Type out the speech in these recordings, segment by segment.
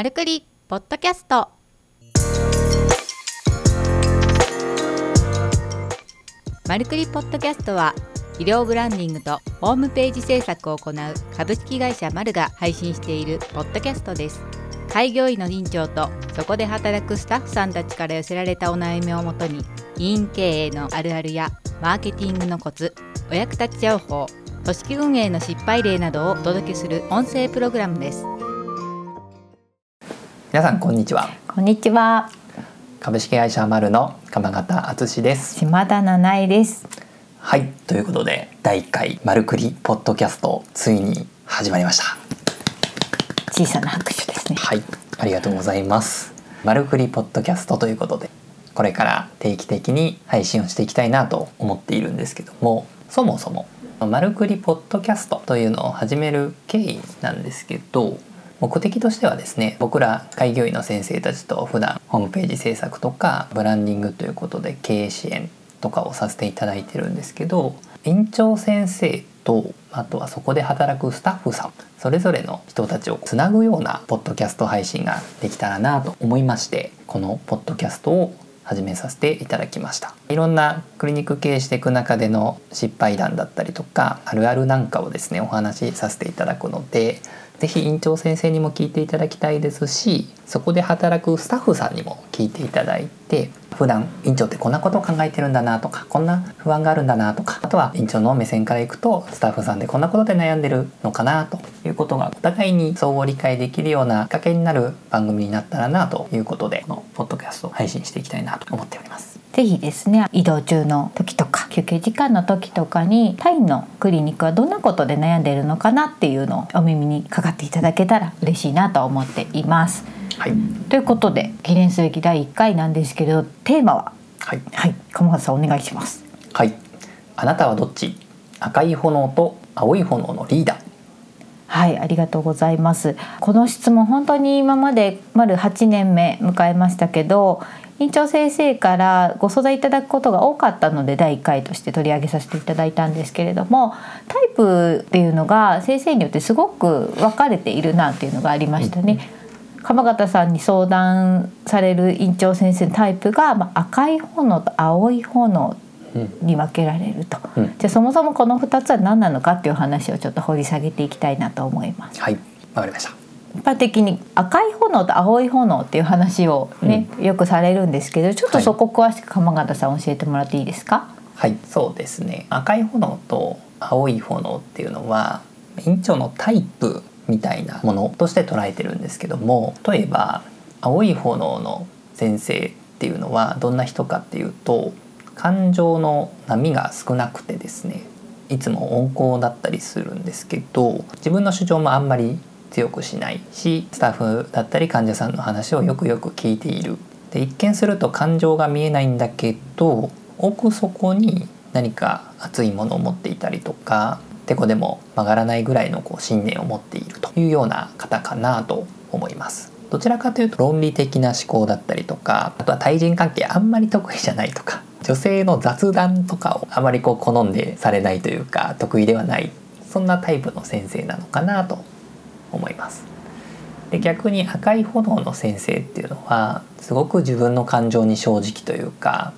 マルクリポッドキャスト。マルクリポッドキャストは医療ブランディングとホームページ制作を行う株式会社マルが配信しているポッドキャストです。開業医の院長とそこで働くスタッフさんたちから寄せられたお悩みをもとに医院経営のあるあるやマーケティングのコツお役立ち情報組織運営の失敗例などをお届けする音声プログラムです。皆さんこんにちは。こんにちは。株式会社マルの鎌形敦です。島田七重です。はいということで第1回マルクリポッドキャストついに始まりました。小さな拍手ですね。はいありがとうございます。マルクリポッドキャストということでこれから定期的に配信をしていきたいなと思っているんですけどもそもそもマルクリポッドキャストというのを始める経緯なんですけど目的としてはですね僕ら開業医の先生たちと普段ホームページ制作とかブランディングということで経営支援とかをさせていただいてるんですけど院長先生とあとはそこで働くスタッフさんそれぞれの人たちをつなぐようなポッドキャスト配信ができたらなと思いましてこのポッドキャストを始めさせていただきました。いろんなクリニック経営していく中での失敗談だったりとかあるあるなんかをですねお話しさせていただくので是非院長先生にも聞いていただきたいですしそこで働くスタッフさんにも聞いていただいて普段院長ってこんなことを考えてるんだなとかこんな不安があるんだなとかあとは院長の目線からいくとスタッフさんでこんなことで悩んでるのかなということがお互いに相互理解できるようなきっかけになる番組になったらなということでこのポッドキャストを配信していきたいなと思っております。ぜひですね移動中の時とか休憩時間の時とかにタイのクリニックはどんなことで悩んでいるのかなっていうのをお耳にかかっていただけたら嬉しいなと思っています。はい、ということで記念すべき第1回なんですけれどテーマははいはい鴨形さんお願いします。はい、あなたはどっち？赤い炎と青い炎のリーダーはい、ありがとうございます。この質問本当に今まで丸8年目迎えましたけど、院長先生からご相談いただくことが多かったので第1回として取り上げさせていただいたんですけれども、タイプっていうのが先生によってすごく分かれているなっていうのがありましたね。鎌形さんに相談される院長先生のタイプが、まあ、赤い炎と青い炎に分けられると、うんじゃあそもそもこの2つは何なのかっていう話をちょっと掘り下げていきたいなと思います。はい、わかりました。一般的に赤い炎と青い炎っていう話をね、よくされるんですけどちょっとそこ詳しく鎌形さん教えてもらっていいですか、はい、そうですね。赤い炎と青い炎っていうのは院長のタイプみたいなものとして捉えてるんですけども、例えば青い炎の先生っていうのはどんな人かっていうと、感情の波が少なくてですね、いつも温厚だったりするんですけど、自分の主張もあんまり強くしないし、スタッフだったり患者さんの話をよくよく聞いている。で一見すると感情が見えないんだけど奥底に何か熱いものを持っていたりとかてこでも曲がらないぐらいのこう信念を持っているというような方かなと思います。どちらかというと論理的な思考だったりとかあとは対人関係あんまり得意じゃないとか女性の雑談とかをあまりこう好んでされないというか得意ではないそんなタイプの先生なのかなと思います。で逆に赤い炎の先生っていうのはすごく自分の感情に正直というか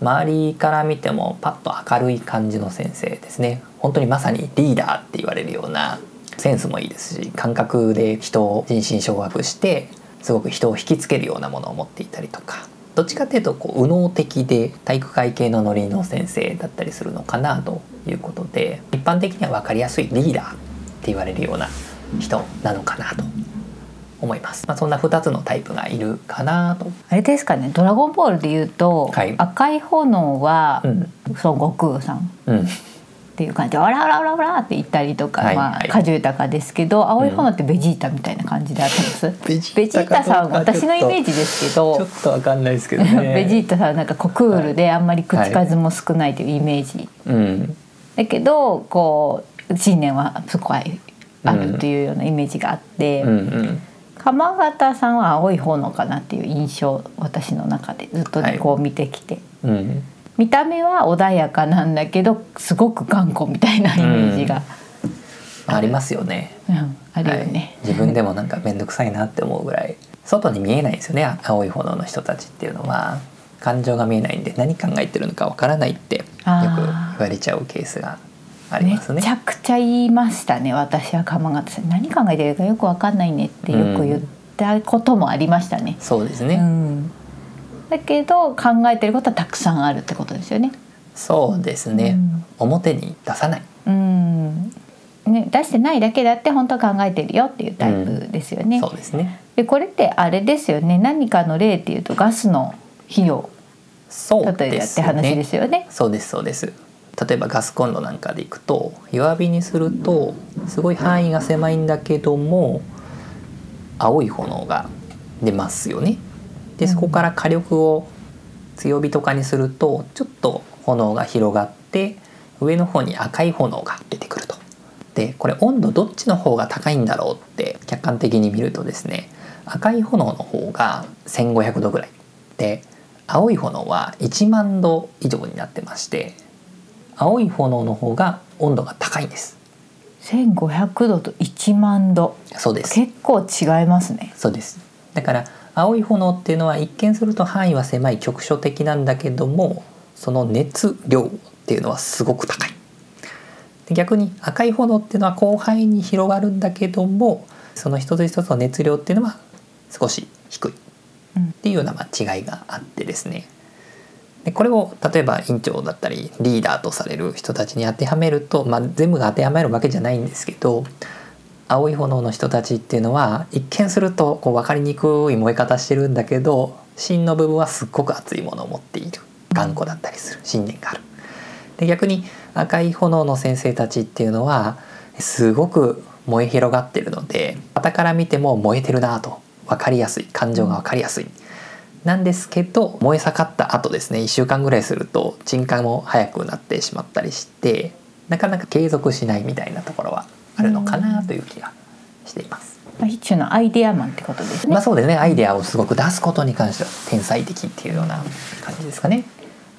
周りから見てもパッと明るい感じの先生ですね本当にまさにリーダーって言われるようなセンスもいいですし感覚で人を人心掌握してすごく人を引きつけるようなものを持っていたりとかどっちかっていうとこう右脳的で体育会系のノリの先生だったりするのかなということで一般的には分かりやすいリーダーって言われるような人なのかなと思います。まあ、そんな2つのタイプがいるかなと。あれですかね「ドラゴンボール」で言うと、はい。赤い炎はうん、孫悟空さん。うん、っていう感じ。で「オラオラオラオラ」って言ったりとか、はい。まあはい果樹豊ですけど青い炎ってベジータみたいな感じであってます、ベジベジータさん私のイメージですけどちょっとわかんないですけどね。ベジータさんはなんかこうクールであんまり口数も少ないというイメージ、うん、だけどこう信念はすごいあるというようなイメージがあって、うん、うん、鎌形さんは青い炎かなっていう印象私の中でずっとねはいこう見てきて、うん、見た目は穏やかなんだけどすごく頑固みたいなイメージが、ありますよね。うんあるよはい。ね、自分でもなんか面倒くさいなって思うぐらい。外に見えないんですよね青い炎の人たちっていうのは。感情が見えないんで何考えてるのかわからないってよく言われちゃうケースがありめますね。ち。ゃくちゃ言いましたね私は鎌形さん。何考えてるかよくわかんないねってよく言ったこともありましたね。うそうですね、ん、だけど考えてることはたくさんあるってことですよね。そうですね、うん。表に出さない。うん。ね、出してないだけだって本当は考えてるよっていうタイプですよね。そうですね。でこれってあれですよね。何かの例っていうとガスの費用。そう例えばって話ですよね。そうですそうです例えばガスコンロなんかでいくと弱火にするとすごい範囲が狭いんだけども青い炎が出ますよね。でそこから火力を強火とかにするとちょっと炎が広がって上の方に赤い炎が出てくると。でこれ温度どっちの方が高いんだろうって客観的に見るとですね赤い炎の方が1500度ぐらい。で青い炎は1万度以上になってまして青い炎の方が温度が高いんです。1500度と1万度。そうです。結構違いますね。そうです。だから青い炎っていうのは一見すると範囲は狭い局所的なんだけどもその熱量っていうのはすごく高い。で逆に赤い炎っていうのは広範囲に広がるんだけどもその一つ一つの熱量っていうのは少し低い。っていうようなまあ違いがあってですねでこれを例えば院長だったりリーダーとされる人たちに当てはめると、まあ、全部が当てはめるわけじゃないんですけど青い炎の人たちっていうのは一見するとこう分かりにくい燃え方してるんだけど芯の部分はすっごく熱いものを持っている頑固だったりする信念がある。で逆に赤い炎の先生たちっていうのはすごく燃え広がってるので傍から見ても燃えてるなと分かりやすい感情が分かりやすい。なんですけど燃え盛った後ですね1週間ぐらいすると鎮火も早くなってしまったりしてなかなか継続しないみたいなところはあるのかなという気がしています。まあ一種のアイデアマンってことですね。まあそうですねアイデアをすごく出すことに関しては天才的っていうような感じですかね。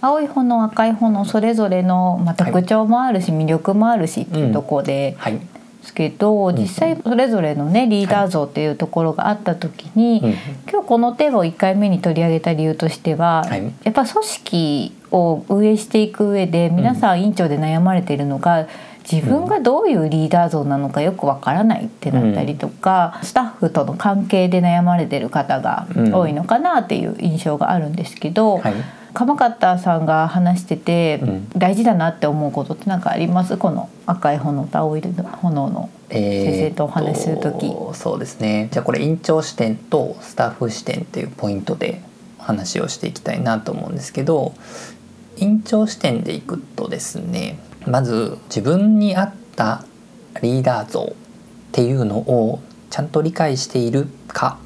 青い炎赤い炎それぞれの、まあ、特徴もあるし、魅力もあるしっていうところで、はい。すけど実際それぞれのねリーダー像っていうところがあった時に、うん今日このテーマを1回目に取り上げた理由としては、はい。やっぱ組織を運営していく上で皆さん委員長で悩まれているのが、自分がどういうリーダー像なのかよくわからないってなったりとか、スタッフとの関係で悩まれてる方が多いのかなっていう印象があるんですけど、はい。鎌方さんが話しててうん。大事だなって思うことって何かあります？この赤い炎と青い炎の先生とお話しする時。えーとそうですね。じゃあこれ院長視点とスタッフ視点っていうポイントでお話をしていきたいなと思うんですけど院長視点でいくとですねまず自分に合ったリーダー像っていうのをちゃんと理解しているか。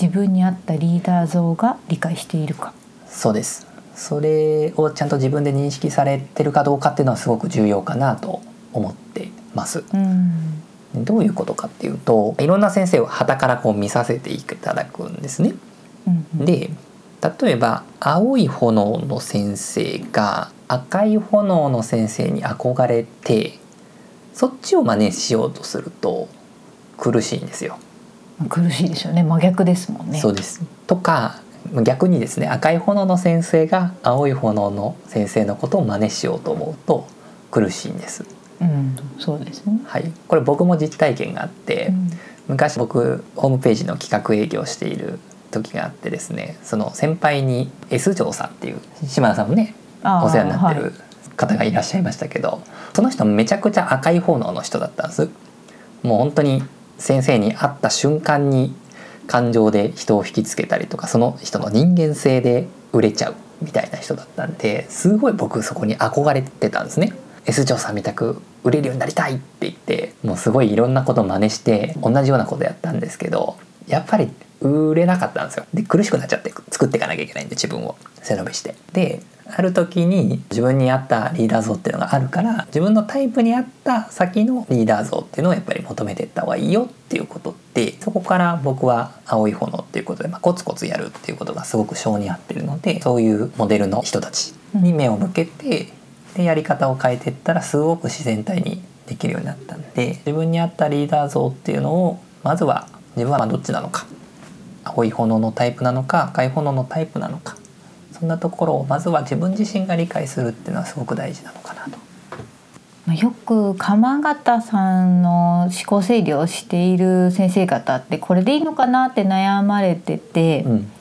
自分に合ったリーダー像が理解しているか。そうですそれをちゃんと自分で認識されてるかどうかっていうのはすごく重要かなと思ってます。うんどういうことかっていうといろんな先生を傍からこう見させていただくんですね。うんで例えば青い炎の先生が赤い炎の先生に憧れてそっちを真似しようとすると苦しいんですよ。苦しいですよね真逆ですもんね。そうですとか逆にですね赤い炎の先生が青い炎の先生のことを真似しようと思うと苦しいんです。うん、そうですね。はい、これ僕も実体験があって、うん昔僕ホームページの企画営業している時があってですねその先輩に S 城さんっていう島田さんもねお世話になってはる方がいらっしゃいましたけど、その人めちゃくちゃ赤い炎の人だったんですもう本当に先生に会った瞬間に感情で人を引きつけたりとかその人の人間性で売れちゃうみたいな人だったんですごい僕そこに憧れてたんですね。S 嬢さんみたく売れるようになりたいって言ってもうすごいいろんなこと真似して同じようなことやったんですけどやっぱり売れなかったんですよ。で苦しくなっちゃって作っていかなきゃいけないんで自分を。背伸びして。である時に自分に合ったリーダー像っていうのがあるから自分のタイプに合った先のリーダー像っていうのをやっぱり求めていった方がいいよっていうことでそこから僕は青い炎っていうことで、まあ、コツコツやるっていうことがすごく性に合ってるのでそういうモデルの人たちに目を向けてでやり方を変えていったらすごく自然体にできるようになったんで自分に合ったリーダー像っていうのをまずは自分はまどっちなのか青い炎のタイプなのか赤い炎のタイプなのかそんなところをまずは自分自身が理解するっていうのはすごく大事なのかなと。まあよく鎌形さんの思考整理をしている先生方ってこれでいいのかなって悩まれてて、うんだ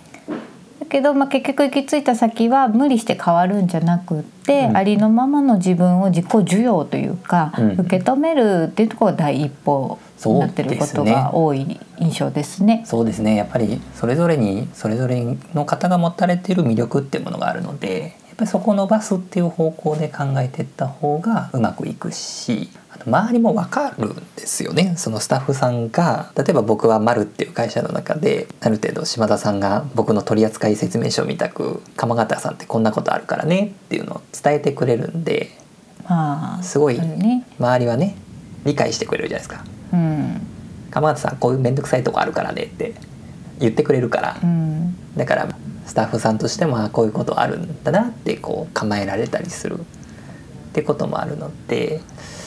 けど、まあ、結局行き着いた先は無理して変わるんじゃなくって、うん。ありのままの自分を自己受容というか、うん。受け止めるっていうところが第一歩になってることが多い印象ですね。そうですね。やっぱりそれぞれにそれぞれの方が持たれている魅力っていうものがあるのでやっぱりそこを伸ばすっていう方向で考えていった方がうまくいくし周りも分かるんですよねそのスタッフさんが例えば僕は「丸っていう会社の中である程度島田さんが僕の取扱説明書みたく「鎌形さんってこんなことあるからね」っていうのを伝えてくれるんでまあ、すごい。周りはね理解してくれるじゃないですか。うん、鎌形さんこういう面倒くさいとこあるからねって言ってくれるから、うん、だからスタッフさんとしてもあこういうことあるんだなってこう構えられたりするってこともあるのでうん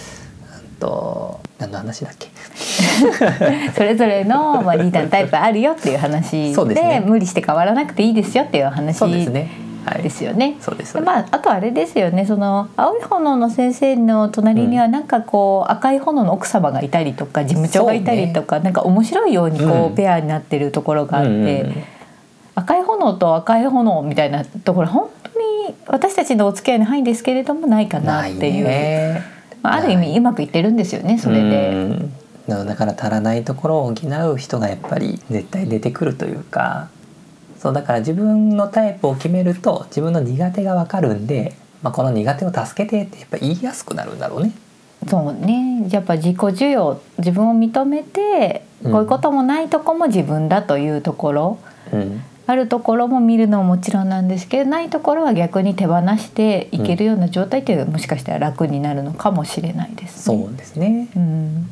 と何の話だっけ？それぞれの、まあ、リーダーのタイプあるよっていう話でね。無理して変わらなくていいですよっていう話そうですね。はい。ですよね。そうです。でまあ、あとあれですよね。その青い炎の先生の隣にはなんかこう、赤い炎の奥様がいたりとか事務長がいたりとか、なんか面白いようにこう、うん。ペアになってるところがあって、うんうんうん。赤い炎と赤い炎みたいなところ本当に私たちのお付き合いの範囲ですけれどもないかなっていう、あ、ある意味うまくいってるんですよねそれで。うん。だから足らないところを補う人がやっぱり絶対出てくるというかそうだから自分のタイプを決めると自分の苦手が分かるんで、まあ、この苦手を助けてってやっぱ言いやすくなるんだろうね。そうね。やっぱ自己需要自分を認めてこうん。ういうこともないとこも自分だというところ、うんあるところも見るのももちろんなんですけどないところは逆に手放していけるような状態というのはもしかしたら楽になるのかもしれないですね。そうですね。うん、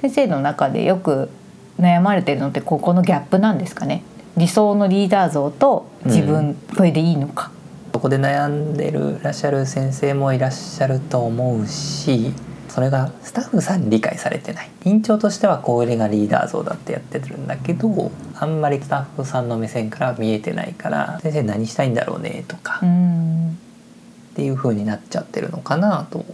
先生の中でよく悩まれてるのってここのギャップなんですかね理想のリーダー像と自分、これでいいのか。そこで悩んでるらっしゃる先生もいらっしゃると思うしそれがスタッフさんに理解されてない。院長としてはこれがリーダー像だってやってるんだけどあんまりスタッフさんの目線からは見えてないから先生何したいんだろうねとか。うん。っていう風になっちゃってるのかなと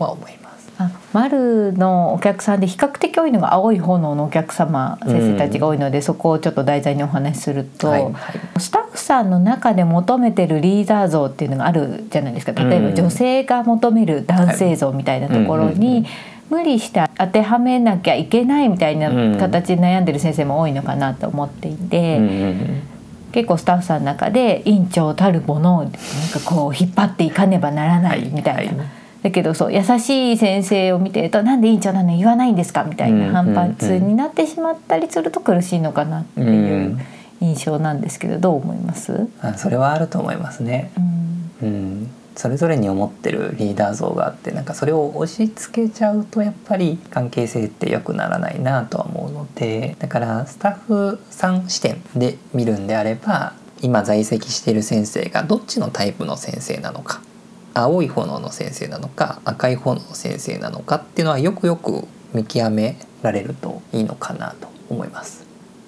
は思います。あ丸のお客さんで比較的多いのが青い炎のお客様先生たちが多いので、そこをちょっと題材にお話しすると、はい。はいスタッフさんの中で求めてるリーダー像っていうのがあるじゃないですか。例えばうん。女性が求める男性像みたいなところにん無理して当てはめなきゃいけないみたいな形で悩んでる先生も多いのかなと思っていて。うんうんうん。結構スタッフさんの中で院長たるものをなんかこう引っ張っていかねばならないみたいな、はい。はいだけどそう優しい先生を見てると「なんで院長なのに言わないんですか?」みたいな反発になってしまったりすると苦しいのかなっていう印象なんですけどどう思います、あそれはあると思いますね。うん。うん、それぞれに思ってるリーダー像があってなんかそれを押し付けちゃうとやっぱり関係性って良くならないなとは思うのでだからスタッフさん視点で見るんであれば今在籍している先生がどっちのタイプの先生なのか青い炎の先生なのか赤い炎の先生なのかっていうのはよくよく見極められるといいのかなと思います。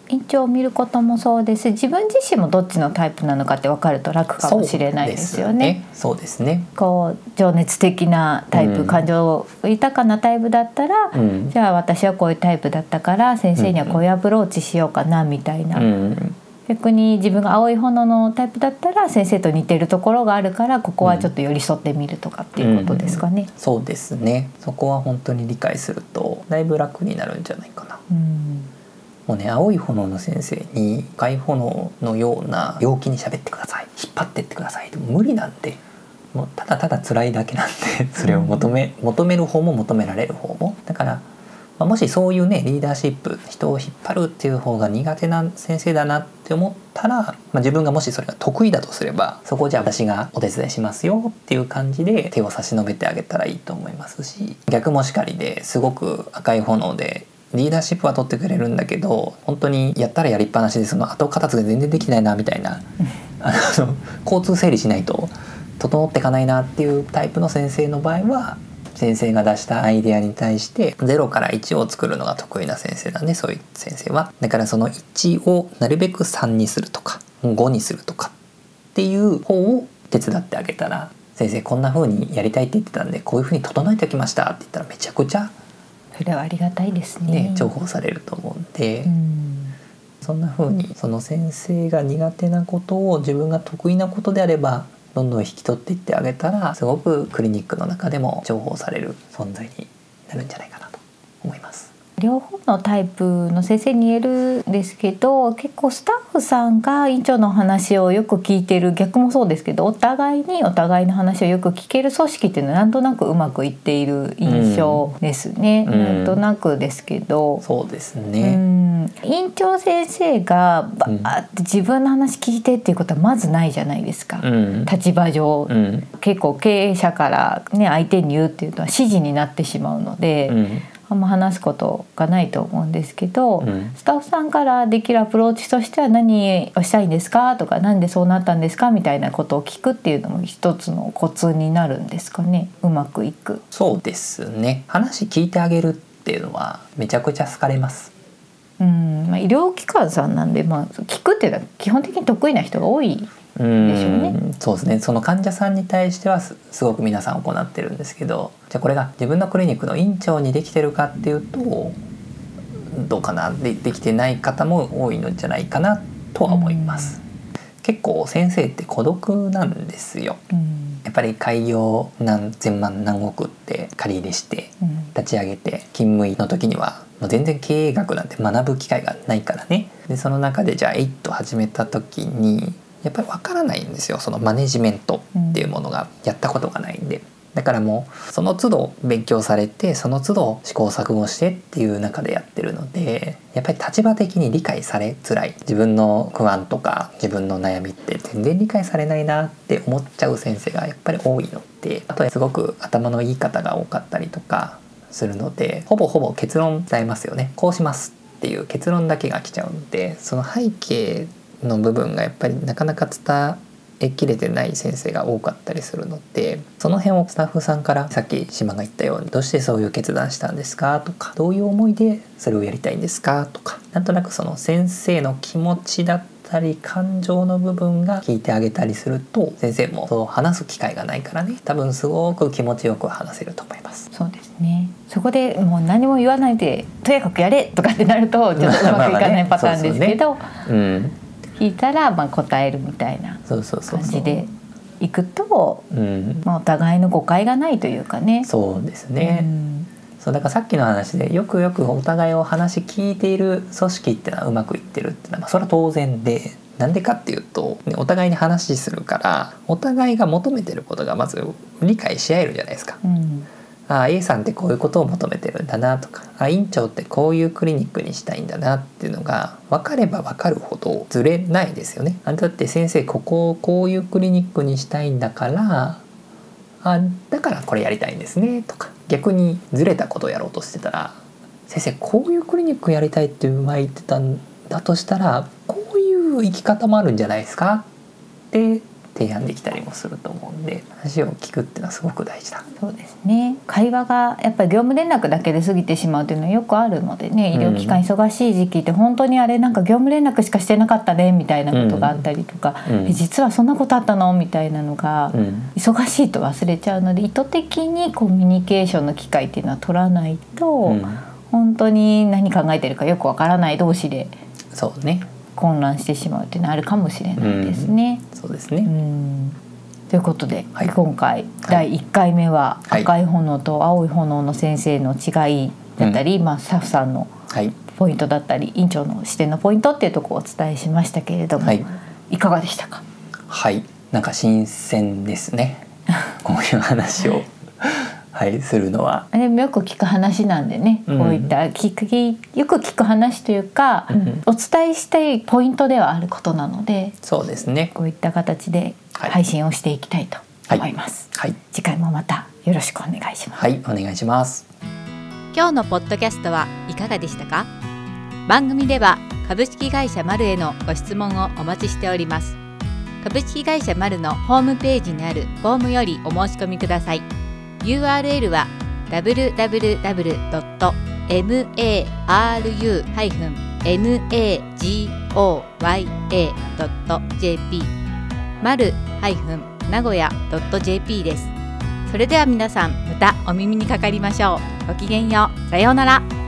院長を見ることもそうですし自分自身もどっちのタイプなのかって分かると楽かもしれないですよね。そうですね。こう情熱的なタイプ、うん感情豊かなタイプだったら、うんじゃあ私はこういうタイプだったから先生にはこういうアプローチしようかなみたいな、うん逆に自分が青い炎のタイプだったら先生と似てるところがあるからここはちょっと寄り添ってみるとかっていうことですかね。そうですね。そこは本当に理解するとだいぶ楽になるんじゃないかな。うん。もうね青い炎の先生に赤い炎のような陽気に喋ってください。引っ張ってってください。でも無理なんでもうただただ辛いだけなんでそれを求め求める方も求められる方も。だから、まあ、もしそういうねリーダーシップ人を引っ張るっていう方が苦手な先生だなって思ったら、まあ、自分がもしそれが得意だとすればそこをじゃあ私がお手伝いしますよっていう感じで手を差し伸べてあげたらいいと思いますし逆もしかりですごく赤い炎でリーダーシップは取ってくれるんだけど本当にやったらやりっぱなしでその後片付け全然できてないなみたいな あの交通整理しないと整っていかないなっていうタイプの先生の場合は先生が出したアイデアに対して0から1を作るのが得意な先生なんでそういう先生は。だからその1をなるべく3にするとか5にするとかっていう方を手伝ってあげたら先生こんな風にやりたいって言ってたんでこういう風に整えておきましたって言ったらめちゃくちゃそれはありがたいですね。ね重宝されると思うんで、うん。そんな風にその先生が苦手なことを自分が得意なことであればどんどん引き取っていってあげたらすごくクリニックの中でも重宝される存在になるんじゃないか。両方のタイプの先生に言えるんですけど結構スタッフさんが院長の話をよく聞いてる逆もそうですけどお互いにお互いの話をよく聞ける組織っていうのはなんとなくうまくいっている印象ですね、うんなんとなくですけど。そうですうね。ん院長先生がバーって自分の話聞いてっていうことはまずないじゃないですか、うん。立場上、うん。結構経営者から、ね、相手に言うっていうのは指示になってしまうので、うん。あんま話すことがないと思うんですけど、うんスタッフさんからできるアプローチとしては何をしたいんですかとかなんでそうなったんですかみたいなことを聞くっていうのも一つのコツになるんですかねうまくいく。そうですね。話聞いてあげるっていうのはめちゃくちゃ好かれます。うんまあ、医療機関さんなんで、まあ、聞くっていうのは基本的に得意な人が多いうん。そうですね。その患者さんに対してはすすごく皆さん行ってるんですけどじゃあこれが自分のクリニックの院長にできてるかっていうとどうかなでできてない方も多いのじゃないかなとは思います。結構先生って孤独なんですよ。うん。やっぱり開業何千万何億って借り入れしてうん。立ち上げて勤務医の時にはもう全然経営学なんて学ぶ機会がないからね。でその中でじゃあ「エイト始めた時にやっぱりわからないんですよそのマネジメントっていうものがやったことがないんで。だからもうその都度勉強されてその都度試行錯誤してっていう中でやってるのでやっぱり立場的に理解されづらい自分の不安とか自分の悩みって全然理解されないなって思っちゃう先生がやっぱり多いのであとはすごく頭のいい方が多かったりとかするのでほぼほぼ結論伝えますよねこうしますっていう結論だけが来ちゃうのでその背景の部分がやっぱりなかなか伝えきれてない先生が多かったりするのでその辺をスタッフさんからさっき島が言ったように「どうしてそういう決断したんですか?」とか「どういう思いでそれをやりたいんですか?」とかなんとなくその先生の気持ちだったり感情の部分が聞いてあげたりすると先生もそう話す機会がないからね多分すごく気持ちよく話せると思います。そうですねそこでもう何も言わないでとにかくやれとかってなるとちょっとうまくいかないパターンですけど、うん、聞いたらまあ答えるみたいな感じでいくと、うん、まあ、お互いの誤解がないというかね。そうですね。うんそうだからさっきの話でよくよくお互いを話聞いている組織っていうのはうまくいってるっていうのはまあそれは当然でなんでかっていうとねお互いに話するからお互いが求めてることがまず理解し合えるじゃないですか。うんあ A さんってこういうことを求めてるんだなとかあ院長ってこういうクリニックにしたいんだなっていうのが分かれば分かるほどずれないですよね。あだって先生ここをこういうクリニックにしたいんだからあだからこれやりたいんですねとか逆にずれたことをやろうとしてたら先生こういうクリニックやりたいって前言ってたんだとしたらこういう生き方もあるんじゃないですかって提案できたりもすると思うんで話を聞くっていうのはすごく大事だ。そうですね。会話がやっぱり業務連絡だけで過ぎてしまうというのはよくあるのでね医療機関忙しい時期って本当にあれなんか業務連絡しかしてなかったねみたいなことがあったりとか、うん。え実はそんなことあったの？みたいなのが、うん。忙しいと忘れちゃうので意図的にコミュニケーションの機会っていうのは取らないと、うん。本当に何考えてるかよくわからない同士でそうね混乱してしまうっていうのはあるかもしれないですね。うそうですね、ん。ということで、はい。今回第1回目ははい。赤い炎と青い炎の先生の違いだったり、まあ、スタッフさんのはい。ポイントだったり院長の視点のポイントっていうところをお伝えしましたけれども、はい。いかがでしたか？はい。なんか新鮮ですね。こういう話をはいするのは、あれもよく聞く話なんでね、うん。こういった聞くよく聞く話というか、うん。お伝えしたいポイントではあることなのでそうですね。こういった形ではい。配信をしていきたいと思います、はい。次回もまたよろしくお願いします。はいお願いします。今日のポッドキャストはいかがでしたか？番組では株式会社マルへのご質問をお待ちしております。株式会社マルのホームページにあるフォームよりお申し込みください URL は www.maru-nagoya.jp マル名古屋 .jp です。それでは皆さんまたお耳にかかりましょう。ごきげんよう。さようなら。